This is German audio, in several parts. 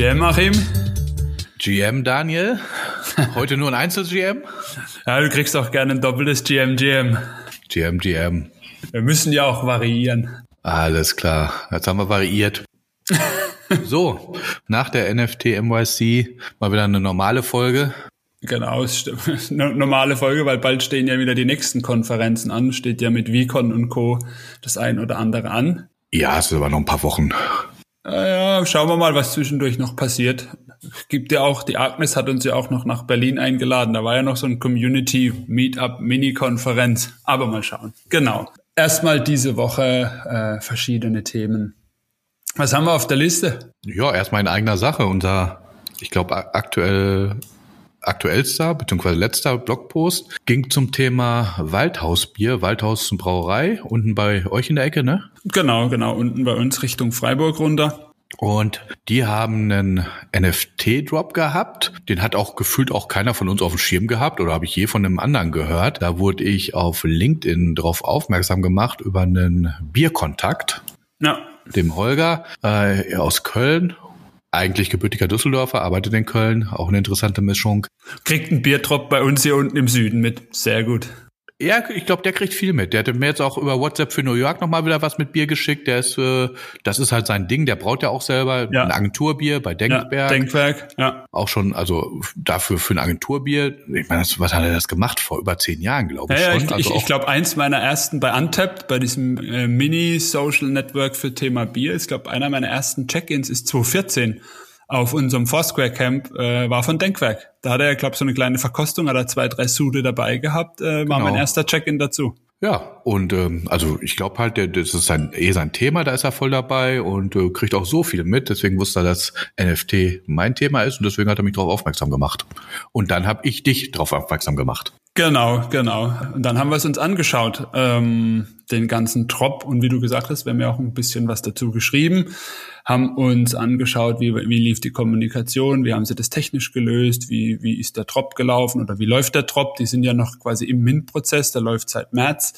GM Achim. GM Daniel. Heute nur ein Einzel-GM? Ja, du kriegst auch gerne ein doppeltes GM GM. GM GM. Wir müssen ja auch variieren. Alles klar. Jetzt haben wir variiert. so, nach der NFT NYC mal wieder eine normale Folge. Genau, normale Folge, weil bald stehen ja wieder die nächsten Konferenzen an. Steht ja mit VCon und Co. das ein oder andere an. Ja, es ist aber noch ein paar Wochen. Ja, schauen wir mal, was zwischendurch noch passiert. Gibt ja auch, die Agnes hat uns ja auch noch nach Berlin eingeladen. Da war ja noch so ein Community Meetup Mini-Konferenz. Aber mal schauen. Genau. Erstmal diese Woche äh, verschiedene Themen. Was haben wir auf der Liste? Ja, erstmal in eigener Sache. Unser, ich glaube, aktuell aktuellster bzw. letzter Blogpost ging zum Thema Waldhausbier, Waldhaus Brauerei, unten bei euch in der Ecke, ne? Genau, genau, unten bei uns Richtung Freiburg runter. Und die haben einen NFT-Drop gehabt. Den hat auch gefühlt auch keiner von uns auf dem Schirm gehabt oder habe ich je von einem anderen gehört. Da wurde ich auf LinkedIn drauf aufmerksam gemacht über einen Bierkontakt. Ja. Dem Holger äh, aus Köln eigentlich gebürtiger Düsseldorfer, arbeitet in Köln, auch eine interessante Mischung. Kriegt ein Biertropf bei uns hier unten im Süden mit. Sehr gut. Ja, ich glaube, der kriegt viel mit. Der hat mir jetzt auch über WhatsApp für New York nochmal wieder was mit Bier geschickt. Der ist, äh, das ist halt sein Ding. Der braut ja auch selber ja. ein Agenturbier bei Denkberg. Ja, Denkwerk, ja. Auch schon, also dafür für ein Agenturbier. Ich meine, was hat er das gemacht? Vor über zehn Jahren, glaube ich ja, schon. Ich, also ich, ich glaube, eins meiner ersten bei Untapped, bei diesem äh, Mini-Social Network für Thema Bier, ich glaube, einer meiner ersten Check-ins ist 2014 auf unserem Foursquare Camp äh, war von Denkwerk. Da hat er, glaube so eine kleine Verkostung, hat er zwei, drei Sude dabei gehabt, äh, war genau. mein erster Check-in dazu. Ja, und ähm, also ich glaube halt, der, das ist sein, eh sein Thema, da ist er voll dabei und äh, kriegt auch so viel mit. Deswegen wusste er, dass NFT mein Thema ist und deswegen hat er mich darauf aufmerksam gemacht. Und dann habe ich dich darauf aufmerksam gemacht. Genau, genau. Und dann haben wir es uns angeschaut, ähm, den ganzen Trop. Und wie du gesagt hast, wir haben ja auch ein bisschen was dazu geschrieben haben uns angeschaut, wie, wie lief die Kommunikation, wie haben sie das technisch gelöst, wie, wie ist der Trop gelaufen oder wie läuft der Trop. Die sind ja noch quasi im Mint-Prozess, der läuft seit März,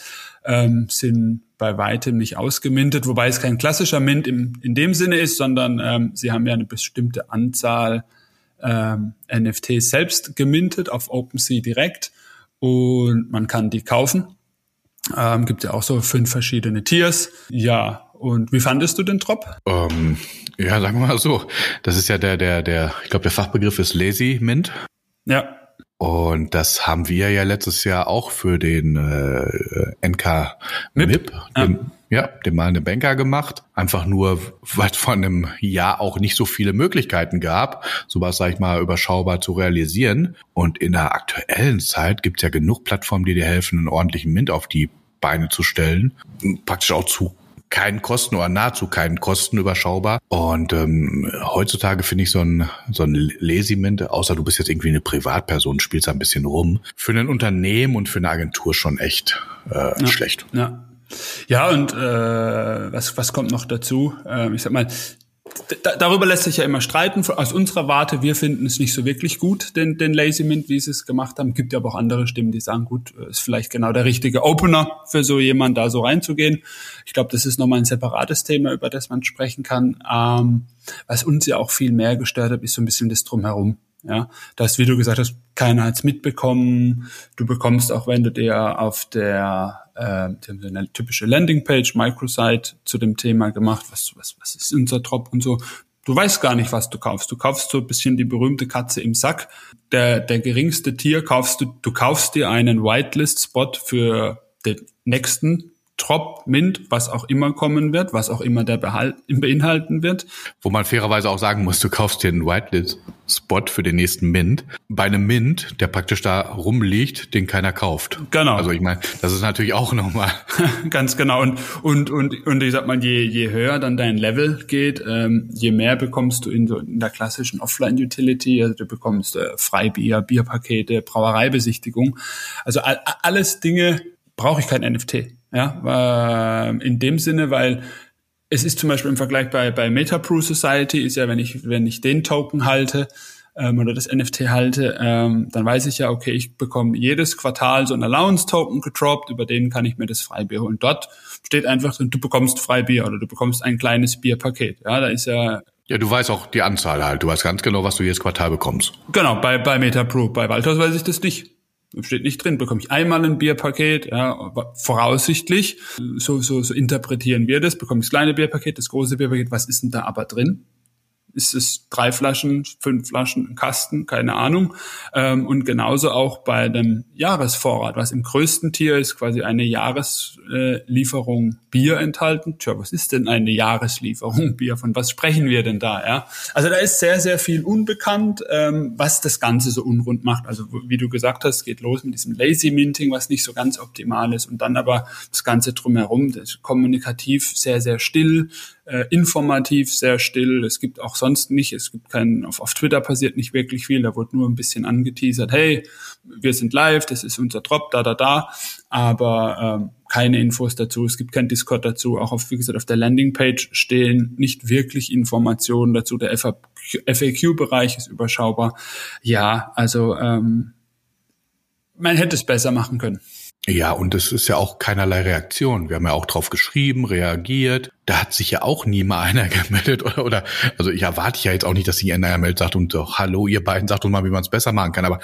ähm, sind bei weitem nicht ausgemintet, wobei es kein klassischer Mint im, in dem Sinne ist, sondern ähm, sie haben ja eine bestimmte Anzahl ähm, NFTs selbst gemintet auf OpenSea direkt und man kann die kaufen. Ähm, gibt ja auch so fünf verschiedene Tiers. Ja, und wie fandest du den Trop? Ähm, ja, sagen wir mal so. Das ist ja der, der, der, ich glaube, der Fachbegriff ist Lazy Mint. Ja. Und das haben wir ja letztes Jahr auch für den äh, NK MIP, MIP ja. Den, ja, den malenden Banker gemacht. Einfach nur, weil es von einem Jahr auch nicht so viele Möglichkeiten gab, sowas, sag ich mal, überschaubar zu realisieren. Und in der aktuellen Zeit gibt es ja genug Plattformen, die dir helfen, einen ordentlichen Mint auf die Beine zu stellen. Praktisch auch zu keinen Kosten oder nahezu keinen Kosten überschaubar. Und ähm, heutzutage finde ich so ein, so ein Lesiment, außer du bist jetzt irgendwie eine Privatperson, spielst ein bisschen rum, für ein Unternehmen und für eine Agentur schon echt äh, ja, schlecht. Ja. Ja, und äh, was, was kommt noch dazu? Äh, ich sag mal, darüber lässt sich ja immer streiten. Aus unserer Warte, wir finden es nicht so wirklich gut, den, den Lazy Mint, wie sie es gemacht haben. Gibt ja aber auch andere Stimmen, die sagen, gut, ist vielleicht genau der richtige Opener für so jemand, da so reinzugehen. Ich glaube, das ist nochmal ein separates Thema, über das man sprechen kann. Ähm, was uns ja auch viel mehr gestört hat, ist so ein bisschen das Drumherum. Ja, das, wie du gesagt hast, keiner hat's mitbekommen. Du bekommst auch, wenn du dir auf der äh, eine typische Landingpage, Microsite zu dem Thema gemacht, was, was, was ist unser Drop und so. Du weißt gar nicht, was du kaufst. Du kaufst so ein bisschen die berühmte Katze im Sack. Der, der geringste Tier kaufst du, du kaufst dir einen Whitelist-Spot für den nächsten Trop, Mint, was auch immer kommen wird, was auch immer der Behalt, beinhalten wird. Wo man fairerweise auch sagen muss, du kaufst dir einen Whitelist-Spot für den nächsten Mint. Bei einem Mint, der praktisch da rumliegt, den keiner kauft. Genau. Also ich meine, das ist natürlich auch nochmal. Ganz genau. Und, und, und, und ich sag mal, je, je höher dann dein Level geht, ähm, je mehr bekommst du in, so, in der klassischen Offline-Utility. Also du bekommst äh, Freibier, Bierpakete, Brauereibesichtigung. Also all, alles Dinge, brauche ich kein NFT. Ja, äh, in dem Sinne, weil es ist zum Beispiel im Vergleich bei, bei MetaPro Society, ist ja, wenn ich, wenn ich den Token halte, ähm, oder das NFT halte, ähm, dann weiß ich ja, okay, ich bekomme jedes Quartal so ein Allowance-Token gedroppt, über den kann ich mir das Freibier holen. Dort steht einfach drin, du bekommst Freibier oder du bekommst ein kleines Bierpaket. Ja, da ist ja Ja, du weißt auch die Anzahl halt. Du weißt ganz genau, was du jedes Quartal bekommst. Genau, bei, bei MetaPro. Bei Walters weiß ich das nicht. Steht nicht drin. Bekomme ich einmal ein Bierpaket, ja, voraussichtlich. So, so, so interpretieren wir das. Bekomme ich das kleine Bierpaket, das große Bierpaket. Was ist denn da aber drin? ist es drei Flaschen, fünf Flaschen, ein Kasten, keine Ahnung. Ähm, und genauso auch bei dem Jahresvorrat, was im größten Tier ist, quasi eine Jahreslieferung Bier enthalten. Tja, was ist denn eine Jahreslieferung Bier? Von was sprechen wir denn da? Ja, also da ist sehr, sehr viel unbekannt, ähm, was das Ganze so unrund macht. Also wie du gesagt hast, geht los mit diesem Lazy Minting, was nicht so ganz optimal ist, und dann aber das Ganze drumherum, das kommunikativ sehr, sehr still äh, informativ, sehr still. Es gibt auch sonst nicht, es gibt keinen, auf, auf Twitter passiert nicht wirklich viel, da wurde nur ein bisschen angeteasert, hey, wir sind live, das ist unser Drop, da, da, da, aber ähm, keine Infos dazu, es gibt kein Discord dazu, auch auf, wie gesagt, auf der Landingpage stehen nicht wirklich Informationen dazu, der FAQ-Bereich ist überschaubar. Ja, also ähm, man hätte es besser machen können. Ja, und es ist ja auch keinerlei Reaktion. Wir haben ja auch drauf geschrieben, reagiert. Da hat sich ja auch nie mal einer gemeldet oder, oder also ich erwarte ja jetzt auch nicht, dass sich einer meldet sagt und so, hallo, ihr beiden sagt uns mal, wie man es besser machen kann. Aber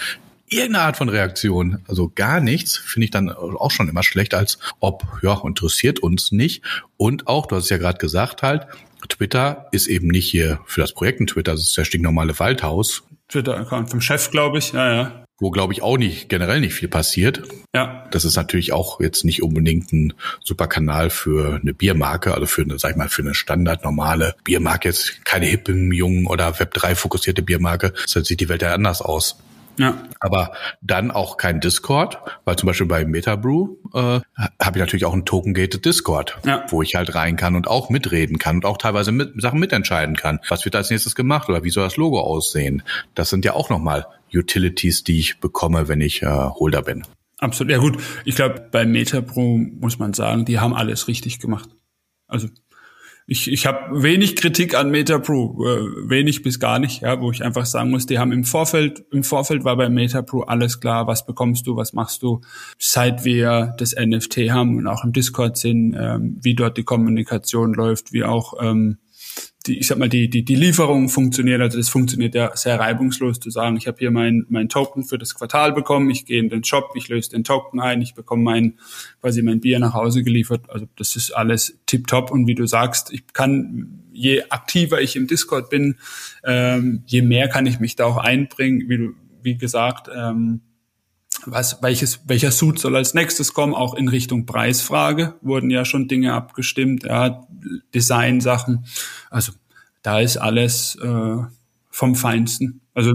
irgendeine Art von Reaktion, also gar nichts, finde ich dann auch schon immer schlecht, als ob, ja, interessiert uns nicht. Und auch, du hast es ja gerade gesagt halt, Twitter ist eben nicht hier für das Projekt ein Twitter, das ist der stinknormale Waldhaus. Twitter-Account vom Chef, glaube ich, ja, ja wo glaube ich auch nicht generell nicht viel passiert. Ja. Das ist natürlich auch jetzt nicht unbedingt ein super Kanal für eine Biermarke, also für eine, sag ich mal, für eine standard normale Biermarke, jetzt keine hippen, jungen oder Web 3 fokussierte Biermarke. Das sieht die Welt ja anders aus. Ja. Aber dann auch kein Discord, weil zum Beispiel bei Metabrew äh, habe ich natürlich auch einen Token-Gated Discord, ja. wo ich halt rein kann und auch mitreden kann und auch teilweise mit, Sachen mitentscheiden kann. Was wird als nächstes gemacht oder wie soll das Logo aussehen? Das sind ja auch nochmal Utilities, die ich bekomme, wenn ich äh, Holder bin. Absolut. Ja gut, ich glaube, bei Metapro muss man sagen, die haben alles richtig gemacht. Also ich, ich habe wenig Kritik an Metapro, äh, wenig bis gar nicht, ja, wo ich einfach sagen muss, die haben im Vorfeld, im Vorfeld war bei Metapro alles klar, was bekommst du, was machst du, seit wir das NFT haben und auch im Discord sind, ähm, wie dort die Kommunikation läuft, wie auch ähm, die, ich sag mal, die, die, die Lieferung funktioniert, also das funktioniert ja sehr reibungslos zu sagen, ich habe hier mein, mein Token für das Quartal bekommen, ich gehe in den Shop, ich löse den Token ein, ich bekomme mein, quasi mein Bier nach Hause geliefert. Also das ist alles tipptopp und wie du sagst, ich kann, je aktiver ich im Discord bin, ähm, je mehr kann ich mich da auch einbringen, wie du, wie gesagt, ähm, was, welches, welcher Suit soll als nächstes kommen, auch in Richtung Preisfrage wurden ja schon Dinge abgestimmt, ja, Design-Sachen. Also da ist alles äh, vom Feinsten. Also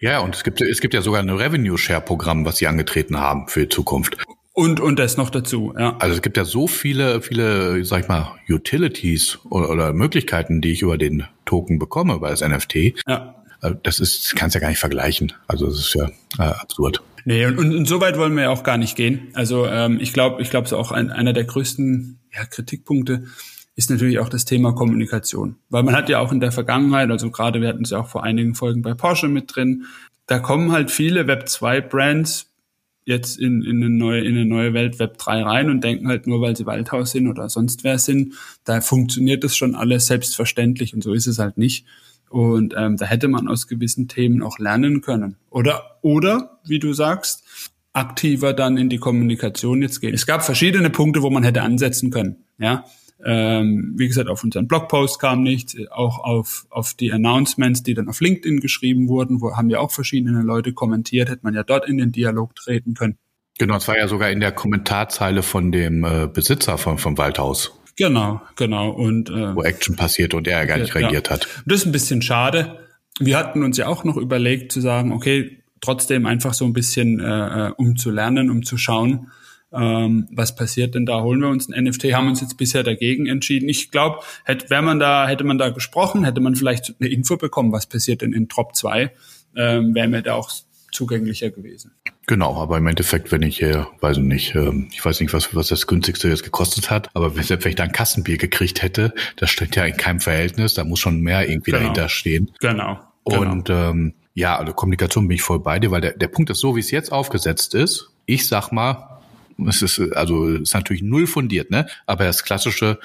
ja, und es gibt, es gibt ja sogar ein Revenue-Share-Programm, was sie angetreten haben für die Zukunft. Und, und das noch dazu, ja. Also es gibt ja so viele, viele, sag ich mal, Utilities oder, oder Möglichkeiten, die ich über den Token bekomme, bei das NFT. Ja. Also das ist, kannst ja gar nicht vergleichen. Also das ist ja äh, absurd. Nee, und, und, und so weit wollen wir ja auch gar nicht gehen. Also ähm, ich glaube, ich glaube, so auch ein, einer der größten ja, Kritikpunkte ist natürlich auch das Thema Kommunikation. Weil man hat ja auch in der Vergangenheit, also gerade wir hatten es ja auch vor einigen Folgen bei Porsche mit drin, da kommen halt viele Web 2 Brands jetzt in, in, eine neue, in eine neue Welt Web 3 rein und denken halt nur, weil sie Waldhaus sind oder sonst wer sind, da funktioniert das schon alles selbstverständlich und so ist es halt nicht. Und ähm, da hätte man aus gewissen Themen auch lernen können. Oder, oder, wie du sagst, aktiver dann in die Kommunikation jetzt gehen. Es gab verschiedene Punkte, wo man hätte ansetzen können. Ja, ähm, wie gesagt, auf unseren Blogpost kam nichts, auch auf, auf die Announcements, die dann auf LinkedIn geschrieben wurden, wo haben ja auch verschiedene Leute kommentiert, hätte man ja dort in den Dialog treten können. Genau, es war ja sogar in der Kommentarzeile von dem äh, Besitzer von, vom Waldhaus. Genau, genau. Und, äh, Wo Action passiert und er gar nicht ja, reagiert hat. Das ist ein bisschen schade. Wir hatten uns ja auch noch überlegt zu sagen, okay, trotzdem einfach so ein bisschen, äh, äh um zu lernen, um zu schauen, ähm, was passiert denn da? Holen wir uns ein NFT? Haben uns jetzt bisher dagegen entschieden. Ich glaube, hätte, wäre man da, hätte man da gesprochen, hätte man vielleicht eine Info bekommen, was passiert denn in Drop 2, ähm, wäre mir da auch zugänglicher gewesen. Genau, aber im Endeffekt, wenn ich, äh, weiß nicht, äh, ich weiß nicht, was, was das günstigste jetzt gekostet hat, aber selbst wenn ich da ein Kassenbier gekriegt hätte, das steht ja in keinem Verhältnis, da muss schon mehr irgendwie genau. dahinter stehen. Genau. Und genau. Ähm, ja, also Kommunikation bin ich voll bei dir, weil der, der Punkt ist so, wie es jetzt aufgesetzt ist. Ich sag mal, es ist also ist natürlich null fundiert, ne? Aber das klassische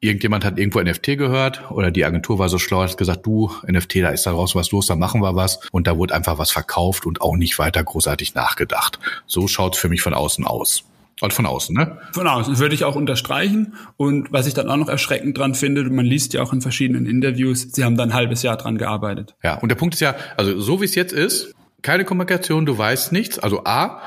irgendjemand hat irgendwo NFT gehört oder die Agentur war so schlau, hat gesagt, du, NFT, da ist da raus was los, da machen wir was. Und da wurde einfach was verkauft und auch nicht weiter großartig nachgedacht. So schaut's für mich von außen aus. Und von außen, ne? Von außen, das würde ich auch unterstreichen. Und was ich dann auch noch erschreckend dran finde, man liest ja auch in verschiedenen Interviews, sie haben da ein halbes Jahr dran gearbeitet. Ja, und der Punkt ist ja, also so wie es jetzt ist, keine Kommunikation, du weißt nichts. Also A,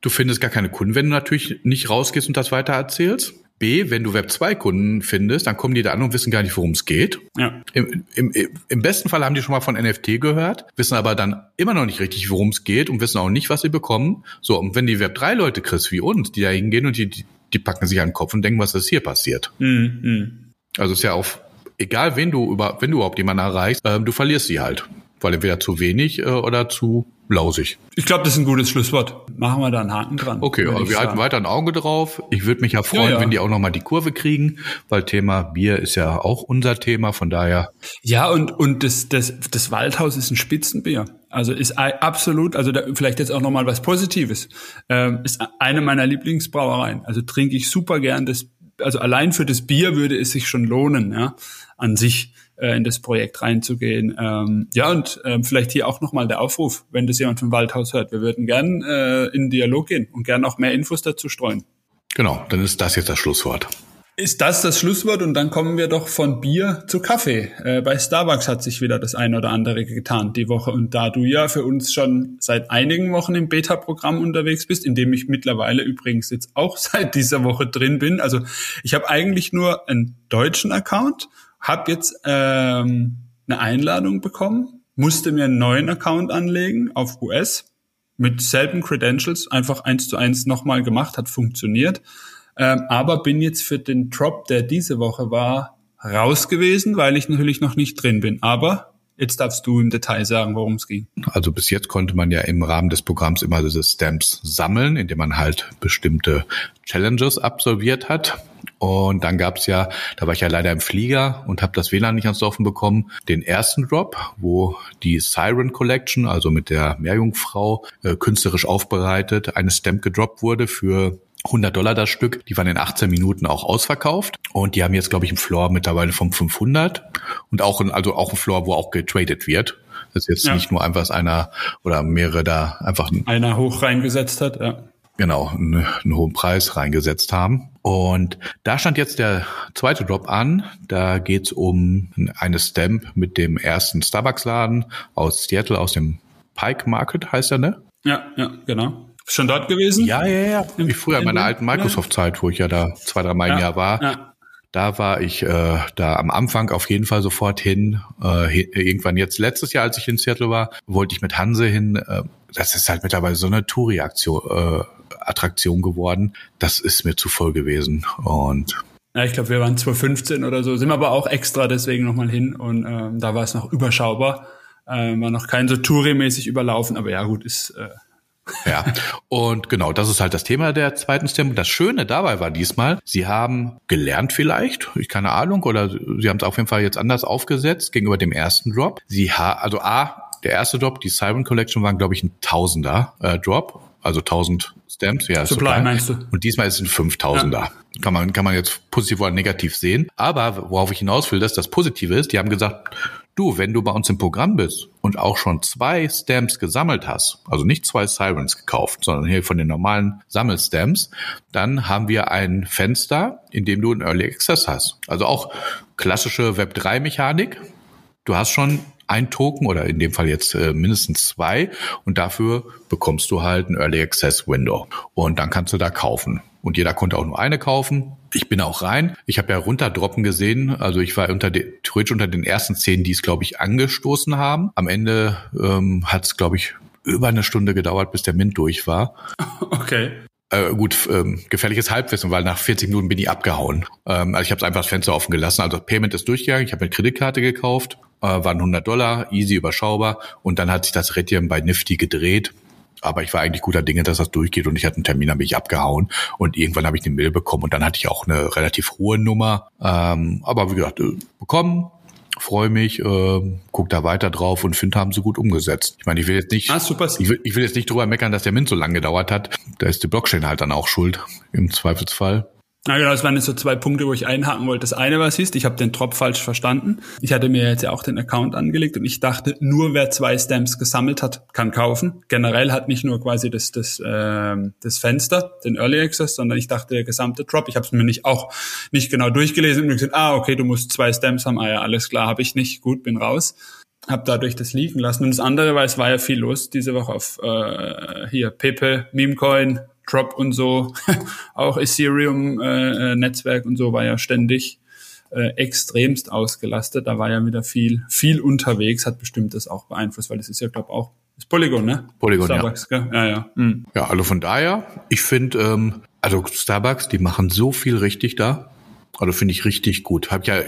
du findest gar keine Kunden, wenn du natürlich nicht rausgehst und das weiter erzählst. B, wenn du Web2-Kunden findest, dann kommen die da an und wissen gar nicht, worum es geht. Ja. Im, im, Im besten Fall haben die schon mal von NFT gehört, wissen aber dann immer noch nicht richtig, worum es geht und wissen auch nicht, was sie bekommen. So, und wenn die Web3-Leute kriegst wie uns, die da hingehen und die, die packen sich an den Kopf und denken, was ist hier passiert. Mhm. Also ist ja auch egal, wen du über, wenn du überhaupt jemanden erreichst, äh, du verlierst sie halt. Weil entweder zu wenig äh, oder zu lausig. Ich glaube, das ist ein gutes Schlusswort. Machen wir da einen Haken dran. Okay, aber wir sagen. halten weiter ein Auge drauf. Ich würde mich ja freuen, ja, ja. wenn die auch nochmal die Kurve kriegen, weil Thema Bier ist ja auch unser Thema, von daher. Ja, und, und das, das, das Waldhaus ist ein Spitzenbier. Also ist absolut, also da, vielleicht jetzt auch nochmal was Positives. Ähm, ist eine meiner Lieblingsbrauereien. Also trinke ich super gern. Das, also allein für das Bier würde es sich schon lohnen, ja, an sich äh, in das Projekt reinzugehen. Ähm, ja, und ähm, vielleicht hier auch nochmal der Aufruf, wenn das jemand vom Waldhaus hört. Wir würden gern äh, in Dialog gehen und gern auch mehr Infos dazu streuen. Genau, dann ist das jetzt das Schlusswort. Ist das das Schlusswort und dann kommen wir doch von Bier zu Kaffee. Äh, bei Starbucks hat sich wieder das eine oder andere getan die Woche und da du ja für uns schon seit einigen Wochen im Beta-Programm unterwegs bist, in dem ich mittlerweile übrigens jetzt auch seit dieser Woche drin bin. Also ich habe eigentlich nur einen deutschen Account habe jetzt ähm, eine Einladung bekommen, musste mir einen neuen Account anlegen auf US mit selben Credentials, einfach eins zu eins nochmal gemacht, hat funktioniert. Ähm, aber bin jetzt für den Drop, der diese Woche war, raus gewesen, weil ich natürlich noch nicht drin bin. Aber Jetzt darfst du im Detail sagen, worum es ging. Also bis jetzt konnte man ja im Rahmen des Programms immer diese Stamps sammeln, indem man halt bestimmte Challenges absolviert hat. Und dann gab's ja, da war ich ja leider im Flieger und habe das WLAN nicht ans Laufen bekommen, den ersten Drop, wo die Siren Collection, also mit der Meerjungfrau, äh, künstlerisch aufbereitet, eine Stamp gedroppt wurde für 100 Dollar das Stück. Die waren in 18 Minuten auch ausverkauft und die haben jetzt, glaube ich, einen Floor mittlerweile vom 500 und auch ein, also auch ein Floor, wo auch getradet wird. Das ist jetzt ja. nicht nur einfach einer oder mehrere da einfach einer hoch reingesetzt hat, ja. Genau, einen, einen hohen Preis reingesetzt haben. Und da stand jetzt der zweite Drop an. Da geht's um eine Stamp mit dem ersten Starbucks-Laden aus Seattle, aus dem Pike Market heißt er, ne? Ja, ja, genau. Schon dort gewesen? Ja, ja, ja. Wie früher in meiner alten Microsoft-Zeit, wo ich ja da zwei, drei Mal im Jahr war. Ja. Da war ich äh, da am Anfang auf jeden Fall sofort hin. Äh, irgendwann jetzt letztes Jahr, als ich in Seattle war, wollte ich mit Hanse hin. Äh, das ist halt mittlerweile so eine Touri-Aktion, äh, Attraktion geworden. Das ist mir zu voll gewesen und ja, ich glaube, wir waren 2015 oder so, sind aber auch extra deswegen nochmal hin und ähm, da war es noch überschaubar, äh, war noch kein so Touri-mäßig überlaufen, aber ja gut, ist äh, ja, und genau, das ist halt das Thema der zweiten Stem. Das Schöne dabei war diesmal, sie haben gelernt vielleicht, ich keine Ahnung, oder sie haben es auf jeden Fall jetzt anders aufgesetzt gegenüber dem ersten Drop. Sie ha also A, der erste Drop, die Siren Collection waren, glaube ich, ein Tausender äh, Drop, also 1000 Stamps. Ja, Supply meinst du? Und diesmal ist es ein 5000er. Ja. Kann man, kann man jetzt positiv oder negativ sehen. Aber worauf ich hinaus will, dass das Positive ist, die haben gesagt, Du, wenn du bei uns im Programm bist und auch schon zwei Stamps gesammelt hast, also nicht zwei Sirens gekauft, sondern hier von den normalen Sammelstamps, dann haben wir ein Fenster, in dem du einen Early Access hast. Also auch klassische Web3-Mechanik. Du hast schon ein Token oder in dem Fall jetzt äh, mindestens zwei und dafür bekommst du halt ein Early Access Window und dann kannst du da kaufen. Und jeder konnte auch nur eine kaufen. Ich bin auch rein. Ich habe ja runterdroppen gesehen. Also ich war unter den, theoretisch unter den ersten zehn, die es, glaube ich, angestoßen haben. Am Ende ähm, hat es, glaube ich, über eine Stunde gedauert, bis der Mint durch war. Okay. Äh, gut, ähm, gefährliches Halbwissen, weil nach 40 Minuten bin ich abgehauen. Ähm, also ich habe einfach das Fenster offen gelassen. Also Payment ist durchgegangen. Ich habe eine Kreditkarte gekauft, äh, waren 100 Dollar, easy überschaubar. Und dann hat sich das Rädchen bei Nifty gedreht. Aber ich war eigentlich guter Dinge, dass das durchgeht und ich hatte einen Termin, habe ich abgehauen und irgendwann habe ich eine Mail bekommen und dann hatte ich auch eine relativ hohe Nummer. Ähm, aber wie gesagt, äh, bekommen, freue mich, äh, guck da weiter drauf und finde, haben sie gut umgesetzt. Ich meine, ich will jetzt nicht, ah, super. Ich, will, ich will jetzt nicht drüber meckern, dass der Mint so lange gedauert hat. Da ist die Blockchain halt dann auch schuld im Zweifelsfall. Ja, genau, das waren jetzt so zwei Punkte, wo ich einhaken wollte. Das eine war, siehst, ich habe den Drop falsch verstanden. Ich hatte mir jetzt ja auch den Account angelegt und ich dachte, nur wer zwei Stamps gesammelt hat, kann kaufen. Generell hat nicht nur quasi das, das, äh, das Fenster, den Early Access, sondern ich dachte, der gesamte Drop. Ich habe es mir nicht auch nicht genau durchgelesen und mir gesagt, ah, okay, du musst zwei Stamps haben. Ah ja, alles klar, habe ich nicht. Gut, bin raus. Hab dadurch das liegen lassen. Und das andere, weil es war ja viel los diese Woche auf äh, hier Pepe, Memecoin, Drop und so, auch Ethereum-Netzwerk äh, und so war ja ständig äh, extremst ausgelastet. Da war ja wieder viel, viel unterwegs, hat bestimmt das auch beeinflusst, weil das ist ja, glaube auch das Polygon, ne? Polygon, Starbucks, ja. Gell? Ja, ja. Mhm. Ja, also von daher, ich finde, ähm, also Starbucks, die machen so viel richtig da. Also finde ich richtig gut. Habe ich ja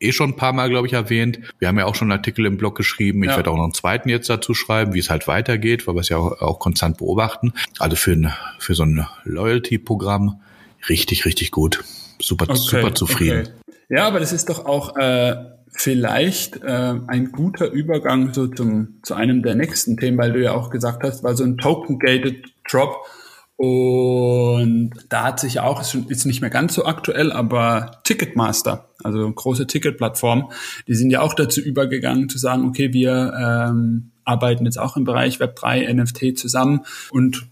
eh schon ein paar Mal, glaube ich, erwähnt. Wir haben ja auch schon einen Artikel im Blog geschrieben. Ich ja. werde auch noch einen zweiten jetzt dazu schreiben, wie es halt weitergeht, weil wir es ja auch, auch konstant beobachten. Also für, ein, für so ein Loyalty-Programm richtig, richtig gut. Super, okay, super zufrieden. Okay. Ja, aber das ist doch auch äh, vielleicht äh, ein guter Übergang so zum, zu einem der nächsten Themen, weil du ja auch gesagt hast, weil so ein Token-Gated Drop und da hat sich auch, ist, ist nicht mehr ganz so aktuell, aber Ticketmaster, also große Ticketplattform, die sind ja auch dazu übergegangen zu sagen, okay, wir ähm, arbeiten jetzt auch im Bereich Web3, NFT zusammen und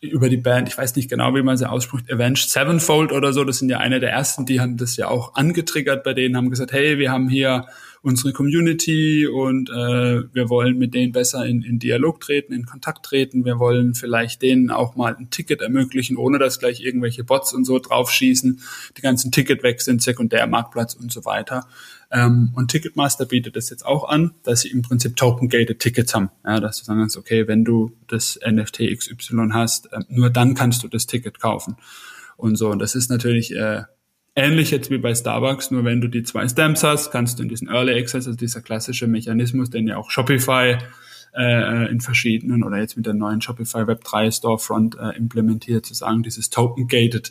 über die Band, ich weiß nicht genau, wie man sie ausspricht, Avenged Sevenfold oder so, das sind ja eine der ersten, die haben das ja auch angetriggert bei denen, haben gesagt, hey, wir haben hier unsere Community und äh, wir wollen mit denen besser in, in Dialog treten, in Kontakt treten. Wir wollen vielleicht denen auch mal ein Ticket ermöglichen, ohne dass gleich irgendwelche Bots und so draufschießen. Die ganzen Ticket weg sind, Sekundärmarktplatz und so weiter. Ähm, und Ticketmaster bietet das jetzt auch an, dass sie im Prinzip token-gated Tickets haben. Ja, dass du sagen okay, wenn du das NFT XY hast, äh, nur dann kannst du das Ticket kaufen. Und so, und das ist natürlich äh, Ähnlich jetzt wie bei Starbucks, nur wenn du die zwei Stamps hast, kannst du in diesen Early Access, also dieser klassische Mechanismus, den ja auch Shopify äh, in verschiedenen oder jetzt mit der neuen Shopify Web 3 Storefront äh, implementiert, zu sagen, dieses Token-Gated.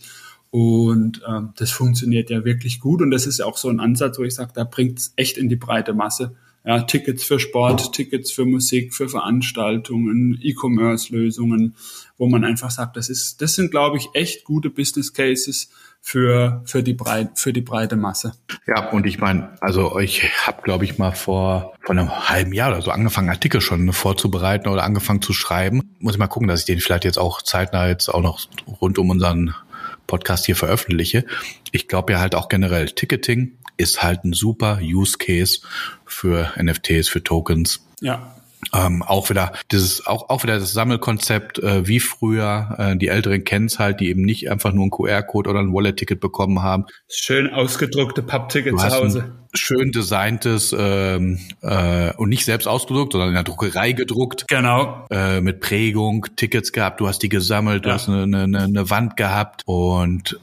Und ähm, das funktioniert ja wirklich gut. Und das ist ja auch so ein Ansatz, wo ich sage, da bringt es echt in die breite Masse. Ja, Tickets für Sport, Tickets für Musik, für Veranstaltungen, E-Commerce-Lösungen, wo man einfach sagt, das ist, das sind, glaube ich, echt gute Business Cases, für, für, die, Breit, für die breite Masse. Ja, und ich meine, also ich habe, glaube ich, mal vor, vor einem halben Jahr oder so angefangen, Artikel schon vorzubereiten oder angefangen zu schreiben. Muss ich mal gucken, dass ich den vielleicht jetzt auch zeitnah jetzt auch noch rund um unseren Podcast hier veröffentliche. Ich glaube ja halt auch generell, Ticketing ist halt ein super Use Case für NFTs, für Tokens. Ja. Ähm, auch wieder dieses, auch, auch wieder das Sammelkonzept, äh, wie früher, äh, die Älteren kennen es halt, die eben nicht einfach nur ein QR-Code oder ein Wallet-Ticket bekommen haben. Schön ausgedruckte Pappticket zu Hause. schön designtes ähm, äh, und nicht selbst ausgedruckt, sondern in der Druckerei gedruckt. Genau. Äh, mit Prägung, Tickets gehabt, du hast die gesammelt, ja. du hast eine, eine, eine Wand gehabt und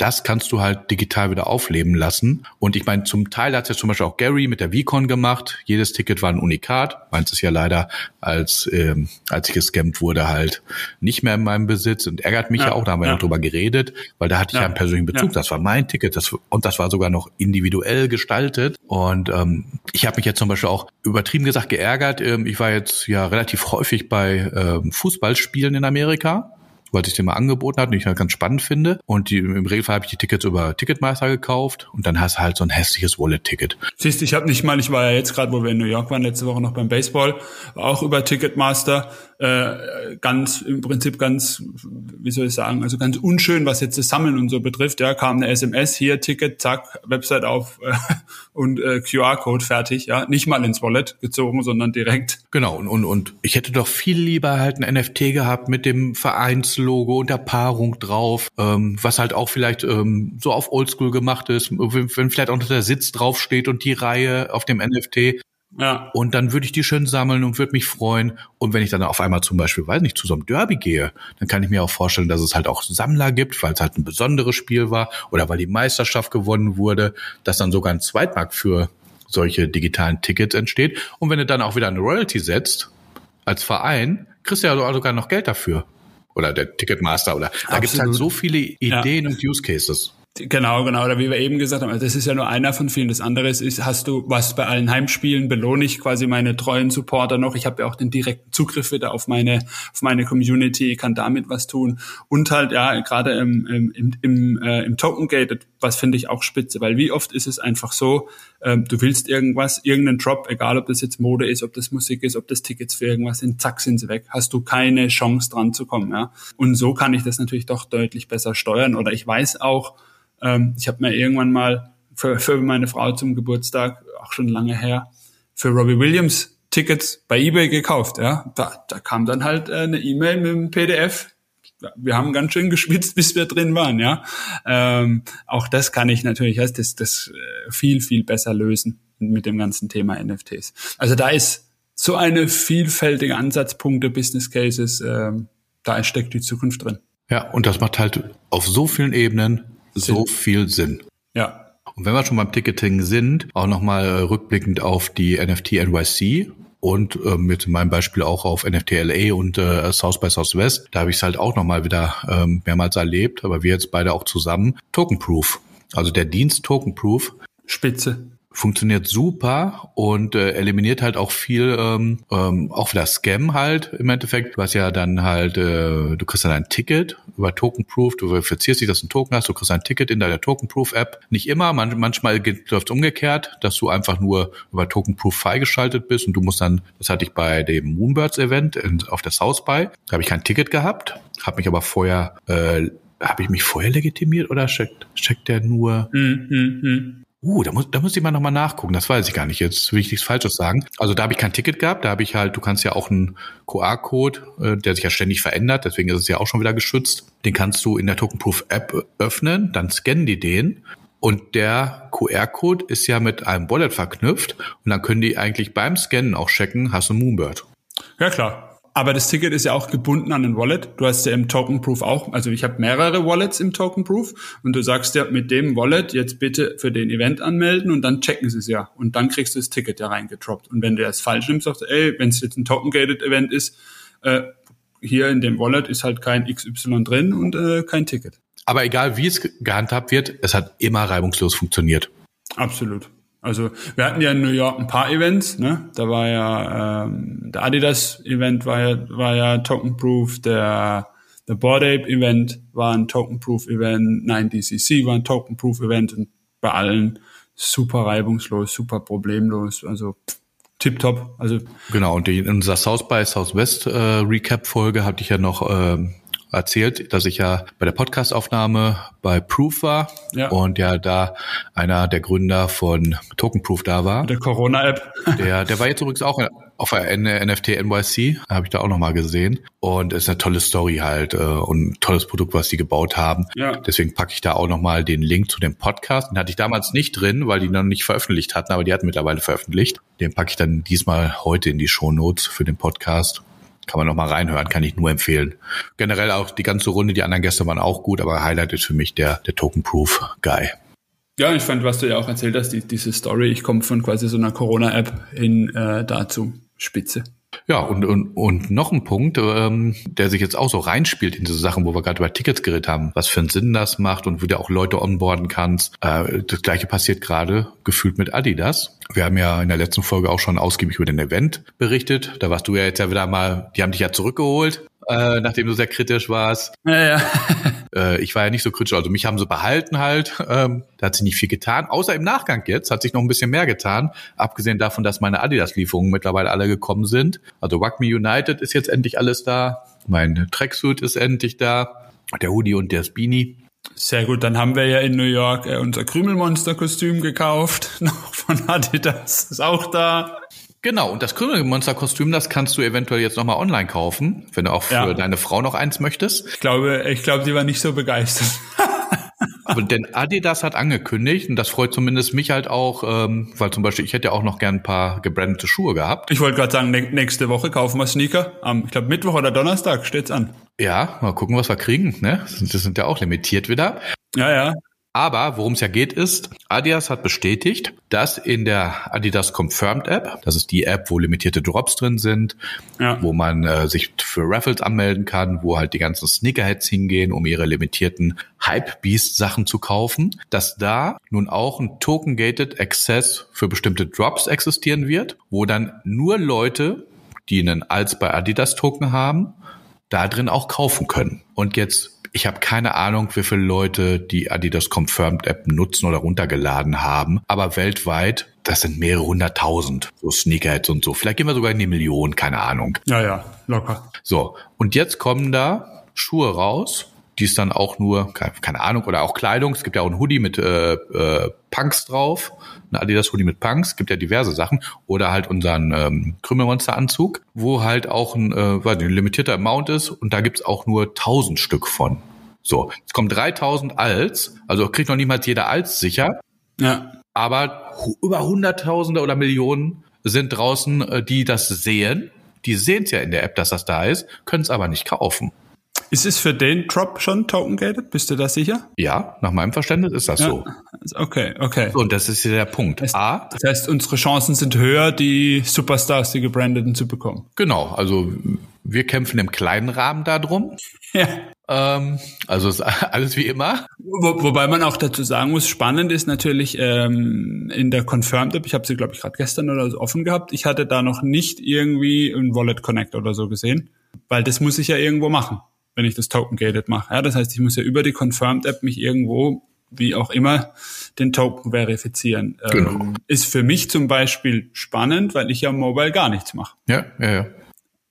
das kannst du halt digital wieder aufleben lassen. Und ich meine, zum Teil hat es ja zum Beispiel auch Gary mit der VCon gemacht. Jedes Ticket war ein Unikat. Meins ist ja leider, als, ähm, als ich gescampt wurde, halt nicht mehr in meinem Besitz und ärgert mich ja, ja auch. Da haben wir ja. noch drüber geredet, weil da hatte ich ja, ja einen persönlichen Bezug. Das war mein Ticket das, und das war sogar noch individuell gestaltet. Und ähm, ich habe mich jetzt zum Beispiel auch übertrieben gesagt geärgert. Ähm, ich war jetzt ja relativ häufig bei ähm, Fußballspielen in Amerika weil sich den mal angeboten hat und ich halt ganz spannend finde. Und die, im Regelfall habe ich die Tickets über Ticketmeister gekauft und dann hast du halt so ein hässliches Wallet-Ticket. Siehst ich habe nicht mal, ich war ja jetzt gerade, wo wir in New York waren, letzte Woche noch beim Baseball, auch über Ticketmaster äh, ganz im Prinzip ganz, wie soll ich sagen, also ganz unschön, was jetzt das Sammeln und so betrifft. Ja, kam eine SMS hier, Ticket, zack, Website auf äh, und äh, QR-Code fertig. Ja, nicht mal ins Wallet gezogen, sondern direkt. Genau und und und ich hätte doch viel lieber halt ein NFT gehabt mit dem Vereinslogo und der Paarung drauf, ähm, was halt auch vielleicht ähm, so auf Oldschool gemacht ist, wenn, wenn vielleicht auch noch der Sitz draufsteht und die Reihe auf dem NFT. Ja. Und dann würde ich die schön sammeln und würde mich freuen. Und wenn ich dann auf einmal zum Beispiel, weiß nicht, zu so einem Derby gehe, dann kann ich mir auch vorstellen, dass es halt auch Sammler gibt, weil es halt ein besonderes Spiel war oder weil die Meisterschaft gewonnen wurde, dass dann sogar ein Zweitmarkt für solche digitalen Tickets entsteht. Und wenn du dann auch wieder eine Royalty setzt, als Verein, kriegst du ja sogar noch Geld dafür. Oder der Ticketmaster oder da gibt es halt so viele Ideen ja. und Use Cases. Genau, genau. Oder wie wir eben gesagt haben, also das ist ja nur einer von vielen. Das andere ist, hast du was bei allen Heimspielen, belohne ich quasi meine treuen Supporter noch. Ich habe ja auch den direkten Zugriff wieder auf meine, auf meine Community, kann damit was tun. Und halt, ja, gerade im, im, im, äh, im Token Gate, was finde ich auch spitze, weil wie oft ist es einfach so, ähm, du willst irgendwas, irgendeinen Drop, egal ob das jetzt Mode ist, ob das Musik ist, ob das Tickets für irgendwas sind, zack, sind sie weg. Hast du keine Chance dran zu kommen, ja. Und so kann ich das natürlich doch deutlich besser steuern. Oder ich weiß auch, ähm, ich habe mir irgendwann mal für, für meine Frau zum Geburtstag, auch schon lange her, für Robbie Williams Tickets bei eBay gekauft. Ja, da, da kam dann halt äh, eine E-Mail mit einem PDF. Wir haben ganz schön geschwitzt, bis wir drin waren. Ja, ähm, auch das kann ich natürlich heißt das, das äh, viel viel besser lösen mit dem ganzen Thema NFTs. Also da ist so eine vielfältige Ansatzpunkte, Business Cases. Ähm, da steckt die Zukunft drin. Ja, und das macht halt auf so vielen Ebenen so viel Sinn. Ja. Und wenn wir schon beim Ticketing sind, auch nochmal rückblickend auf die NFT NYC und äh, mit meinem Beispiel auch auf NFT LA und äh, South by Southwest, da habe ich es halt auch nochmal wieder ähm, mehrmals erlebt, aber wir jetzt beide auch zusammen. Token Proof, also der Dienst Token Proof. Spitze funktioniert super und äh, eliminiert halt auch viel, ähm, ähm, auch wieder Scam halt im Endeffekt. Hast ja dann halt, äh, du kriegst dann ein Ticket über Token Proof, du verifizierst dich, dass du ein Token hast, du kriegst ein Ticket in deiner Token Proof App. Nicht immer, man, manchmal läuft umgekehrt, dass du einfach nur über Token Proof freigeschaltet bist und du musst dann, das hatte ich bei dem Moonbirds Event in, auf der South by, da habe ich kein Ticket gehabt, habe mich aber vorher äh, habe ich mich vorher legitimiert oder checkt, checkt der nur? Mm, mm, mm. Uh, da muss, da muss ich mal nochmal nachgucken. Das weiß ich gar nicht. Jetzt will ich nichts Falsches sagen. Also da habe ich kein Ticket gehabt. Da habe ich halt, du kannst ja auch einen QR-Code, äh, der sich ja ständig verändert. Deswegen ist es ja auch schon wieder geschützt. Den kannst du in der Tokenproof-App öffnen. Dann scannen die den. Und der QR-Code ist ja mit einem Wallet verknüpft. Und dann können die eigentlich beim Scannen auch checken, hast du Moonbird. Ja, klar. Aber das Ticket ist ja auch gebunden an ein Wallet. Du hast ja im Token Proof auch, also ich habe mehrere Wallets im Token Proof und du sagst ja mit dem Wallet jetzt bitte für den Event anmelden und dann checken sie es ja und dann kriegst du das Ticket ja reingedroppt. Und wenn du das falsch nimmst, sagst du, ey, wenn es jetzt ein Token Gated Event ist, äh, hier in dem Wallet ist halt kein XY drin und äh, kein Ticket. Aber egal wie es gehandhabt wird, es hat immer reibungslos funktioniert. Absolut. Also wir hatten ja in New York ein paar Events, ne? Da war ja ähm, der Adidas Event war ja war ja Token Proof, der der Board Ape Event war ein Token Proof Event, 9DCC war ein Token Proof Event und bei allen super reibungslos, super problemlos, also tipptopp. Also genau und in unserer South by Southwest äh, Recap Folge hatte ich ja noch äh, erzählt, dass ich ja bei der Podcastaufnahme bei Proof war ja. und ja da einer der Gründer von Token Proof da war. Der Corona-App. Der, der war jetzt übrigens auch auf der NFT NYC, habe ich da auch nochmal gesehen. Und es ist eine tolle Story halt äh, und ein tolles Produkt, was die gebaut haben. Ja. Deswegen packe ich da auch nochmal den Link zu dem Podcast. Den hatte ich damals nicht drin, weil die noch nicht veröffentlicht hatten, aber die hatten mittlerweile veröffentlicht. Den packe ich dann diesmal heute in die Show Notes für den Podcast. Kann man noch mal reinhören, kann ich nur empfehlen. Generell auch die ganze Runde, die anderen Gäste waren auch gut, aber Highlight ist für mich der, der Token Proof Guy. Ja, ich fand, was du ja auch erzählt hast, die, diese Story, ich komme von quasi so einer Corona-App hin äh, dazu. Spitze. Ja, und, und, und noch ein Punkt, ähm, der sich jetzt auch so reinspielt in diese Sachen, wo wir gerade über Tickets geredet haben, was für einen Sinn das macht und wie du auch Leute onboarden kannst. Äh, das gleiche passiert gerade gefühlt mit Adidas. Wir haben ja in der letzten Folge auch schon ausgiebig über den Event berichtet. Da warst du ja jetzt ja wieder mal, die haben dich ja zurückgeholt äh, nachdem du sehr kritisch warst. Ja, ja. äh, ich war ja nicht so kritisch, also mich haben sie behalten halt. Ähm, da hat sich nicht viel getan, außer im Nachgang jetzt hat sich noch ein bisschen mehr getan. Abgesehen davon, dass meine Adidas-Lieferungen mittlerweile alle gekommen sind. Also Me United ist jetzt endlich alles da. Mein Tracksuit ist endlich da. Der Hoodie und der Beanie. Sehr gut, dann haben wir ja in New York äh, unser Krümelmonster-Kostüm gekauft, noch von Adidas, ist auch da. Genau, und das Krümelmonster-Kostüm, das kannst du eventuell jetzt nochmal online kaufen, wenn du auch für ja. deine Frau noch eins möchtest. Ich glaube, ich glaube, sie war nicht so begeistert. Aber denn Adidas hat angekündigt, und das freut zumindest mich halt auch, ähm, weil zum Beispiel ich hätte ja auch noch gern ein paar gebrandete Schuhe gehabt. Ich wollte gerade sagen, nächste Woche kaufen wir Sneaker. Am, ich glaube, Mittwoch oder Donnerstag steht's an. Ja, mal gucken, was wir kriegen. Ne? Das sind ja auch limitiert wieder. Ja, ja. Aber worum es ja geht ist, Adidas hat bestätigt, dass in der Adidas Confirmed App, das ist die App, wo limitierte Drops drin sind, ja. wo man äh, sich für Raffles anmelden kann, wo halt die ganzen Sneakerheads hingehen, um ihre limitierten Hype-Beast Sachen zu kaufen, dass da nun auch ein Token-Gated Access für bestimmte Drops existieren wird, wo dann nur Leute, die einen als bei Adidas Token haben, da drin auch kaufen können. Und jetzt ich habe keine Ahnung, wie viele Leute die Adidas Confirmed App nutzen oder runtergeladen haben, aber weltweit, das sind mehrere hunderttausend, so Sneakerheads und so. Vielleicht gehen wir sogar in die Millionen, keine Ahnung. Ja, ja, locker. So, und jetzt kommen da Schuhe raus, die ist dann auch nur, keine, Ahnung, oder auch Kleidung. Es gibt ja auch ein Hoodie mit äh, äh, Punks drauf, ein Adidas Hoodie mit Punks, es gibt ja diverse Sachen. Oder halt unseren ähm, Krümelmonster-Anzug, wo halt auch ein, äh, weiß nicht, ein limitierter Amount ist und da gibt's auch nur 1000 Stück von. So, es kommen 3000 als, also kriegt noch niemals jeder als sicher. Ja. Aber über Hunderttausende oder Millionen sind draußen, äh, die das sehen. Die sehen es ja in der App, dass das da ist, können es aber nicht kaufen. Ist es für den Drop schon token gated? Bist du da sicher? Ja, nach meinem Verständnis ist das ja. so. Okay, okay. und das ist ja der Punkt. Das, A. Das heißt, unsere Chancen sind höher, die Superstars, die gebrandeten zu bekommen. Genau, also wir kämpfen im kleinen Rahmen darum. Ja. Ähm, also ist alles wie immer. Wo, wobei man auch dazu sagen muss, spannend ist natürlich ähm, in der Confirmed App, ich habe sie, glaube ich, gerade gestern oder so offen gehabt, ich hatte da noch nicht irgendwie ein Wallet Connect oder so gesehen, weil das muss ich ja irgendwo machen wenn ich das Token-Gated mache. Ja, das heißt, ich muss ja über die Confirmed-App mich irgendwo, wie auch immer, den Token verifizieren. Genau. Ähm, ist für mich zum Beispiel spannend, weil ich ja mobile gar nichts mache. Ja, ja, ja.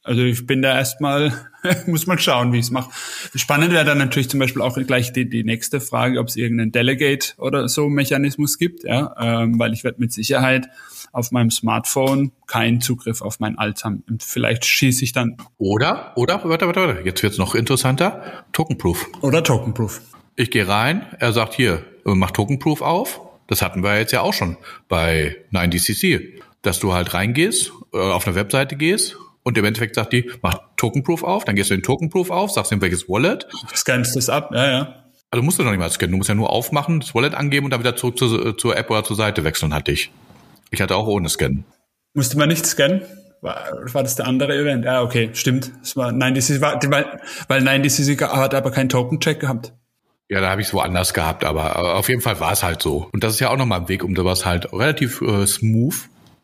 Also ich bin da erstmal, muss mal schauen, wie ich es mache. Spannend wäre dann natürlich zum Beispiel auch gleich die, die nächste Frage, ob es irgendeinen Delegate oder so Mechanismus gibt, ja, ähm, weil ich werde mit Sicherheit auf meinem Smartphone keinen Zugriff auf mein Alt haben. Und vielleicht schieße ich dann. Oder, oder, warte, warte, warte, jetzt wird's noch interessanter. Tokenproof. Oder Tokenproof. Ich gehe rein, er sagt hier, mach Tokenproof auf. Das hatten wir jetzt ja auch schon bei 9DCC. Dass du halt reingehst, äh, auf eine Webseite gehst und im Endeffekt sagt die, mach Tokenproof auf, dann gehst du in Tokenproof auf, sagst ihm welches Wallet. Scannst das ab, ja, ja. Also musst du noch nicht mal scannen, du musst ja nur aufmachen, das Wallet angeben und dann wieder zurück zur, zur App oder zur Seite wechseln, hatte ich. Ich hatte auch ohne Scannen. Musste man nicht scannen? War, war das der andere Event? Ja, okay, stimmt. Es war 90 war, weil, weil 90 hat aber keinen Token-Check gehabt. Ja, da habe ich es woanders gehabt, aber auf jeden Fall war es halt so. Und das ist ja auch nochmal ein Weg, um sowas halt relativ äh, smooth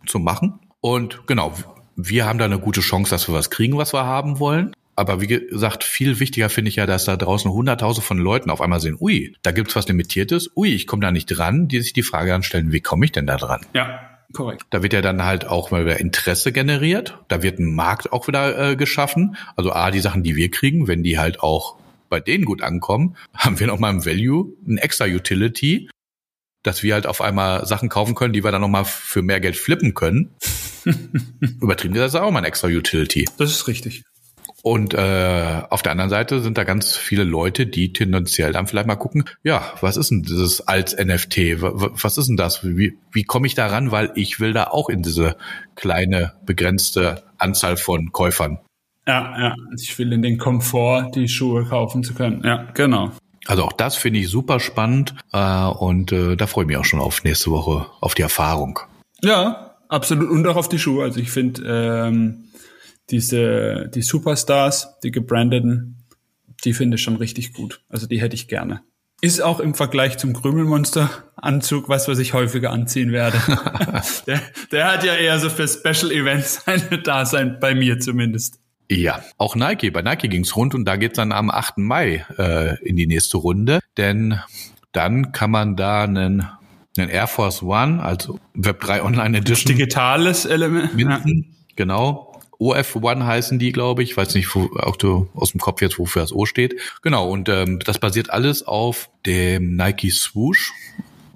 zu machen. Und genau, wir haben da eine gute Chance, dass wir was kriegen, was wir haben wollen. Aber wie gesagt, viel wichtiger finde ich ja, dass da draußen hunderttausend von Leuten auf einmal sehen, ui, da gibt's was Limitiertes, ui, ich komme da nicht dran, die sich die Frage anstellen, wie komme ich denn da dran? Ja. Korrekt. Da wird ja dann halt auch mal wieder Interesse generiert. Da wird ein Markt auch wieder äh, geschaffen. Also A, die Sachen, die wir kriegen, wenn die halt auch bei denen gut ankommen, haben wir nochmal im Value ein extra Utility, dass wir halt auf einmal Sachen kaufen können, die wir dann nochmal für mehr Geld flippen können. Übertrieben gesagt, ist auch mal ein extra Utility. Das ist richtig. Und äh, auf der anderen Seite sind da ganz viele Leute, die tendenziell dann vielleicht mal gucken, ja, was ist denn dieses als NFT? Was ist denn das? Wie, wie komme ich da ran? Weil ich will da auch in diese kleine, begrenzte Anzahl von Käufern. Ja, ja. Ich will in den Komfort, die Schuhe kaufen zu können. Ja, genau. Also auch das finde ich super spannend äh, und äh, da freue ich mich auch schon auf nächste Woche, auf die Erfahrung. Ja, absolut. Und auch auf die Schuhe. Also ich finde, ähm, diese, die Superstars, die gebrandeten, die finde ich schon richtig gut. Also die hätte ich gerne. Ist auch im Vergleich zum Krümelmonster-Anzug was, was ich häufiger anziehen werde. der, der hat ja eher so für Special Events sein Dasein, bei mir zumindest. Ja, auch Nike. Bei Nike ging's rund und da geht's dann am 8. Mai äh, in die nächste Runde. Denn dann kann man da einen, einen Air Force One, also Web 3 Online Edition. Digitales Element. Minden, ja. Genau. OF1 heißen die, glaube ich. Ich weiß nicht, wo, auch du aus dem Kopf jetzt, wofür das O steht. Genau, und ähm, das basiert alles auf dem Nike Swoosh.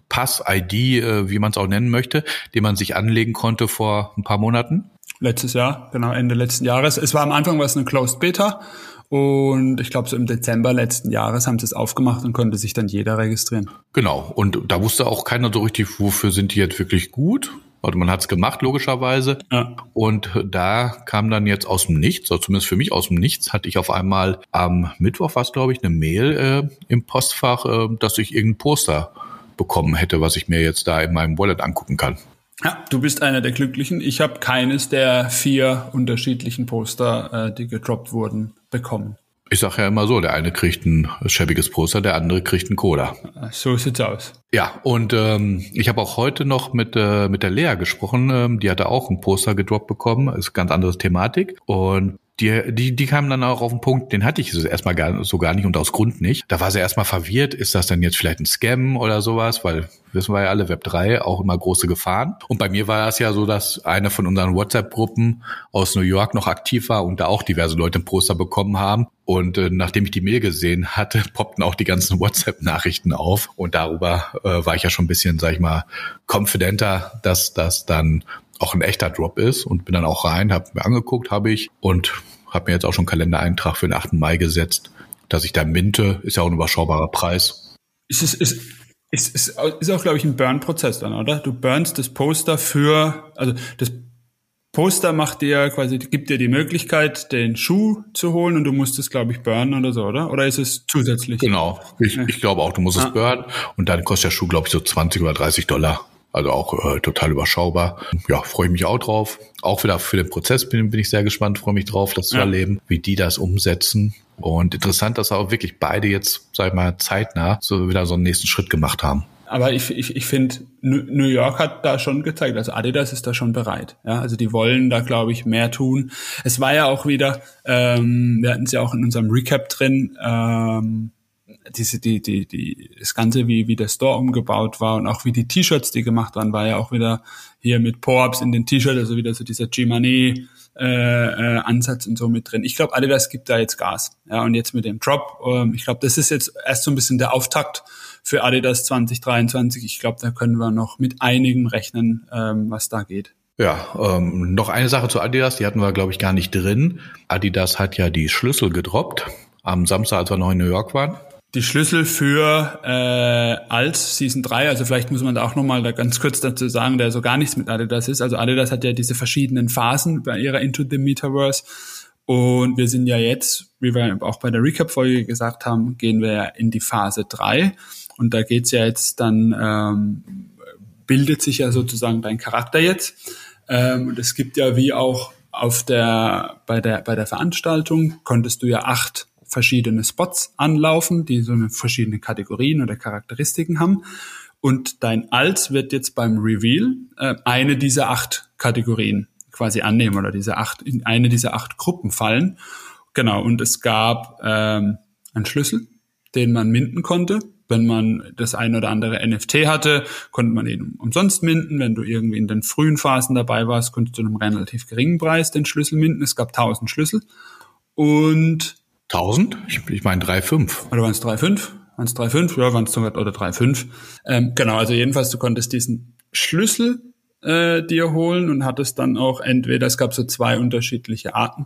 Pass, ID, äh, wie man es auch nennen möchte, den man sich anlegen konnte vor ein paar Monaten. Letztes Jahr, genau, Ende letzten Jahres. Es war am Anfang was eine Closed Beta und ich glaube so im Dezember letzten Jahres haben sie es aufgemacht und konnte sich dann jeder registrieren. Genau, und da wusste auch keiner so richtig, wofür sind die jetzt wirklich gut Also man hat es gemacht, logischerweise. Ja. Und da kam dann jetzt aus dem Nichts, oder zumindest für mich aus dem Nichts, hatte ich auf einmal am Mittwoch was, glaube ich, eine Mail äh, im Postfach, äh, dass ich irgendein Poster bekommen hätte, was ich mir jetzt da in meinem Wallet angucken kann. Ja, du bist einer der Glücklichen. Ich habe keines der vier unterschiedlichen Poster, äh, die gedroppt wurden, bekommen. Ich sage ja immer so, der eine kriegt ein schäbiges Poster, der andere kriegt ein Cola. So sieht's aus. Ja, und ähm, ich habe auch heute noch mit, äh, mit der Lea gesprochen. Ähm, die hatte auch ein Poster gedroppt bekommen. Ist ganz anderes Thematik. Und die, die, die kamen dann auch auf den Punkt, den hatte ich erstmal gar, so gar nicht und aus Grund nicht. Da war sie erstmal verwirrt, ist das denn jetzt vielleicht ein Scam oder sowas, weil wissen wir ja alle, Web 3 auch immer große Gefahren. Und bei mir war das ja so, dass eine von unseren WhatsApp-Gruppen aus New York noch aktiv war und da auch diverse Leute ein Poster bekommen haben. Und äh, nachdem ich die Mail gesehen hatte, poppten auch die ganzen WhatsApp-Nachrichten auf. Und darüber äh, war ich ja schon ein bisschen, sag ich mal, confidenter, dass das dann auch ein echter Drop ist und bin dann auch rein, habe mir angeguckt, habe ich und habe mir jetzt auch schon einen Kalendereintrag für den 8. Mai gesetzt, dass ich da minte, ist ja auch ein überschaubarer Preis. Ist es, ist, ist, ist, ist auch, glaube ich, ein Burn-Prozess dann, oder? Du burnst das Poster für, also das Poster macht dir quasi, gibt dir die Möglichkeit, den Schuh zu holen und du musst es, glaube ich, burnen oder so, oder? Oder ist es zusätzlich? Genau. Ich, ja. ich glaube auch, du musst ah. es burnen und dann kostet der Schuh, glaube ich, so 20 oder 30 Dollar. Also auch äh, total überschaubar. Ja, freue ich mich auch drauf. Auch wieder für den Prozess bin, bin ich sehr gespannt, freue mich drauf, das ja. zu erleben, wie die das umsetzen. Und interessant, dass auch wirklich beide jetzt, sag ich mal, zeitnah so wieder so einen nächsten Schritt gemacht haben. Aber ich, ich, ich finde, New York hat da schon gezeigt, also Adidas ist da schon bereit. Ja, also die wollen da, glaube ich, mehr tun. Es war ja auch wieder, ähm, wir hatten es ja auch in unserem Recap drin, ähm, diese, die, die, die, das Ganze, wie, wie der Store umgebaut war und auch wie die T-Shirts, die gemacht waren, war ja auch wieder hier mit Po-Ups in den T-Shirts, also wieder so dieser G-Money, äh, äh, Ansatz und so mit drin. Ich glaube, Adidas gibt da jetzt Gas. Ja, und jetzt mit dem Drop, ähm, ich glaube, das ist jetzt erst so ein bisschen der Auftakt für Adidas 2023. Ich glaube, da können wir noch mit einigem rechnen, ähm, was da geht. Ja, ähm, noch eine Sache zu Adidas, die hatten wir, glaube ich, gar nicht drin. Adidas hat ja die Schlüssel gedroppt am Samstag, als wir noch in New York waren die Schlüssel für äh, als Season 3, also vielleicht muss man da auch nochmal da ganz kurz dazu sagen, der so gar nichts mit Adidas ist. Also Adidas hat ja diese verschiedenen Phasen bei ihrer Into the Metaverse. Und wir sind ja jetzt, wie wir auch bei der Recap-Folge gesagt haben, gehen wir ja in die Phase 3 und da geht's ja jetzt dann, ähm, bildet sich ja sozusagen dein Charakter jetzt. Ähm, und es gibt ja wie auch auf der, bei der, bei der Veranstaltung konntest du ja acht verschiedene Spots anlaufen, die so eine verschiedene Kategorien oder Charakteristiken haben. Und dein Als wird jetzt beim Reveal äh, eine dieser acht Kategorien quasi annehmen oder diese acht, in eine dieser acht Gruppen fallen. Genau, und es gab ähm, einen Schlüssel, den man minden konnte. Wenn man das ein oder andere NFT hatte, konnte man ihn umsonst minden. Wenn du irgendwie in den frühen Phasen dabei warst, konntest du einem relativ geringen Preis den Schlüssel minden. Es gab tausend Schlüssel. Und 1000? Ich, ich meine 3,5. Oder waren es 3,5? Waren es 3,5? Ja, waren es oder 3,5. Ähm, genau, also jedenfalls, du konntest diesen Schlüssel äh, dir holen und hattest dann auch entweder, es gab so zwei unterschiedliche Arten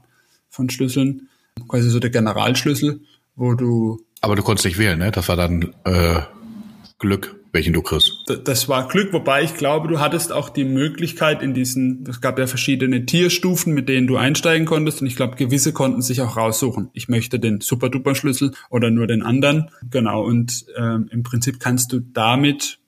von Schlüsseln, quasi so der Generalschlüssel, wo du... Aber du konntest nicht wählen, ne? Das war dann äh, Glück welchen du kriegst. Das war Glück, wobei ich glaube, du hattest auch die Möglichkeit in diesen, es gab ja verschiedene Tierstufen, mit denen du einsteigen konntest und ich glaube, gewisse konnten sich auch raussuchen. Ich möchte den Super-Duper-Schlüssel oder nur den anderen. Genau, und ähm, im Prinzip kannst du damit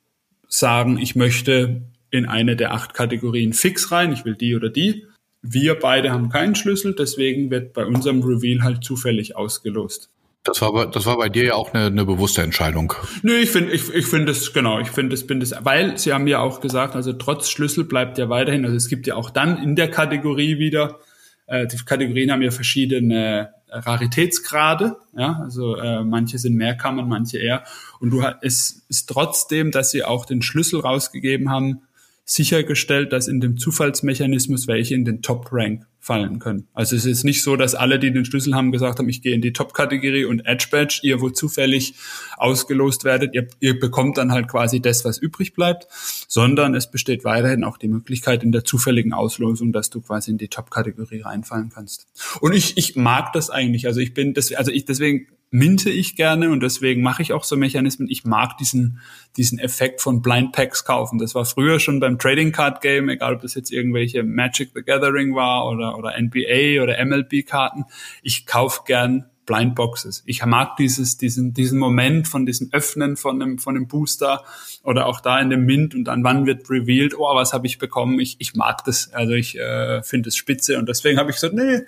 sagen, ich möchte in eine der acht Kategorien fix rein, ich will die oder die. Wir beide haben keinen Schlüssel, deswegen wird bei unserem Reveal halt zufällig ausgelost. Das war, bei, das war bei dir ja auch eine, eine bewusste Entscheidung. Nö, ich finde, ich, ich finde es genau, ich finde es, bin das, weil Sie haben ja auch gesagt, also trotz Schlüssel bleibt ja weiterhin, also es gibt ja auch dann in der Kategorie wieder, äh, die Kategorien haben ja verschiedene Raritätsgrade, ja, also äh, manche sind mehr Kammern, manche eher, und du es ist trotzdem, dass Sie auch den Schlüssel rausgegeben haben, sichergestellt, dass in dem Zufallsmechanismus welche in den Top Rank fallen können. Also es ist nicht so, dass alle, die den Schlüssel haben, gesagt haben, ich gehe in die Top-Kategorie und Edge Badge, ihr wo zufällig ausgelost werdet, ihr, ihr bekommt dann halt quasi das, was übrig bleibt, sondern es besteht weiterhin auch die Möglichkeit in der zufälligen Auslosung, dass du quasi in die Top-Kategorie reinfallen kannst. Und ich, ich mag das eigentlich. Also ich bin, das, also ich deswegen minte ich gerne und deswegen mache ich auch so Mechanismen. Ich mag diesen, diesen Effekt von Blind Packs kaufen. Das war früher schon beim Trading Card Game, egal ob das jetzt irgendwelche Magic the Gathering war oder, oder NBA oder MLB Karten. Ich kaufe gern Blind Boxes. Ich mag dieses, diesen, diesen Moment von diesem Öffnen von einem, von einem Booster oder auch da in dem Mint und dann wann wird revealed, oh, was habe ich bekommen? Ich, ich mag das. Also ich äh, finde es spitze und deswegen habe ich gesagt, nee,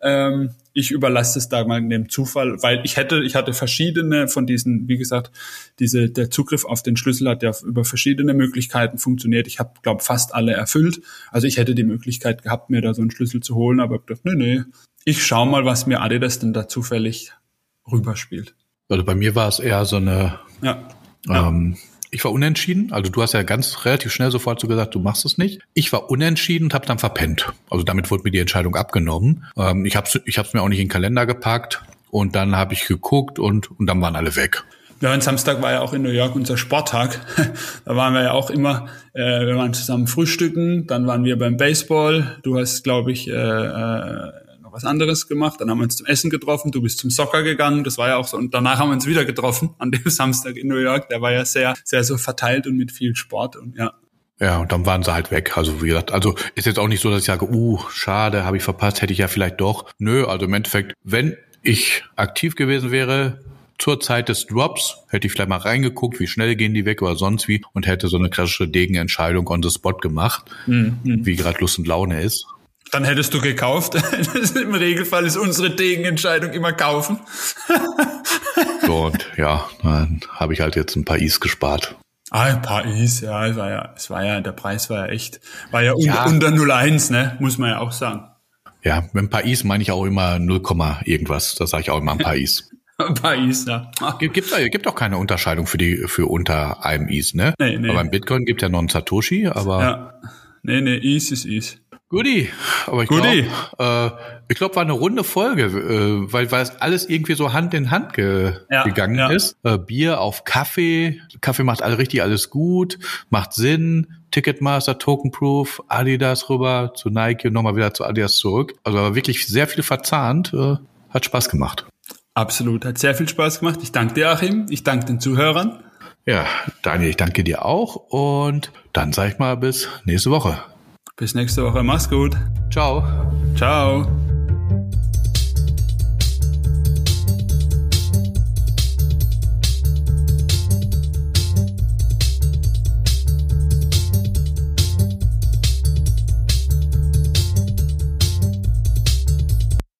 ähm, ich überlasse es da mal dem Zufall, weil ich hätte, ich hatte verschiedene von diesen, wie gesagt, diese, der Zugriff auf den Schlüssel hat ja über verschiedene Möglichkeiten funktioniert. Ich habe, glaube fast alle erfüllt. Also ich hätte die Möglichkeit gehabt, mir da so einen Schlüssel zu holen, aber ich dachte, nee, nee, ich schau mal, was mir Adidas denn da zufällig rüberspielt. Also bei mir war es eher so eine, ja. Ähm, ich war unentschieden. Also du hast ja ganz relativ schnell sofort so gesagt, du machst es nicht. Ich war unentschieden und habe dann verpennt. Also damit wurde mir die Entscheidung abgenommen. Ähm, ich habe es ich hab's mir auch nicht in den Kalender gepackt und dann habe ich geguckt und, und dann waren alle weg. Ja, und Samstag war ja auch in New York unser Sporttag. da waren wir ja auch immer, äh, wir waren zusammen frühstücken, dann waren wir beim Baseball. Du hast, glaube ich, äh, äh, was anderes gemacht. Dann haben wir uns zum Essen getroffen. Du bist zum Soccer gegangen. Das war ja auch so. Und danach haben wir uns wieder getroffen an dem Samstag in New York. Der war ja sehr, sehr so verteilt und mit viel Sport und ja. Ja, und dann waren sie halt weg. Also wie gesagt, also ist jetzt auch nicht so, dass ich sage, uh, schade, habe ich verpasst, hätte ich ja vielleicht doch. Nö, also im Endeffekt, wenn ich aktiv gewesen wäre, zur Zeit des Drops hätte ich vielleicht mal reingeguckt, wie schnell gehen die weg oder sonst wie und hätte so eine klassische Degenentscheidung on the spot gemacht, mhm. wie gerade Lust und Laune ist. Dann hättest du gekauft. Im Regelfall ist unsere Degenentscheidung immer kaufen. so, und ja, dann habe ich halt jetzt ein paar Is gespart. Ah, ein paar Is, ja, es war ja, es war ja, der Preis war ja echt, war ja, ja. unter 0,1, ne, muss man ja auch sagen. Ja, mit ein paar Is meine ich auch immer 0, irgendwas. Da sage ich auch immer ein paar Is. ein paar Is, ja. Gibt, gibt, gibt auch keine Unterscheidung für die, für unter einem Is, ne? Nee, nee. Aber beim Bitcoin gibt ja noch einen Satoshi, aber. Ja. Nee, nee, Is ist Is. Guti, aber ich glaube, äh, ich glaube, war eine runde Folge, äh, weil weil es alles irgendwie so Hand in Hand ge ja, gegangen ja. ist. Äh, Bier auf Kaffee, Kaffee macht alle richtig alles gut, macht Sinn. Ticketmaster, Tokenproof, Adidas rüber zu Nike und nochmal wieder zu Adidas zurück. Also wirklich sehr viel verzahnt, äh, hat Spaß gemacht. Absolut, hat sehr viel Spaß gemacht. Ich danke dir, Achim. Ich danke den Zuhörern. Ja, Daniel, ich danke dir auch und dann sag ich mal bis nächste Woche. Bis nächste Woche. Mach's gut. Ciao. Ciao.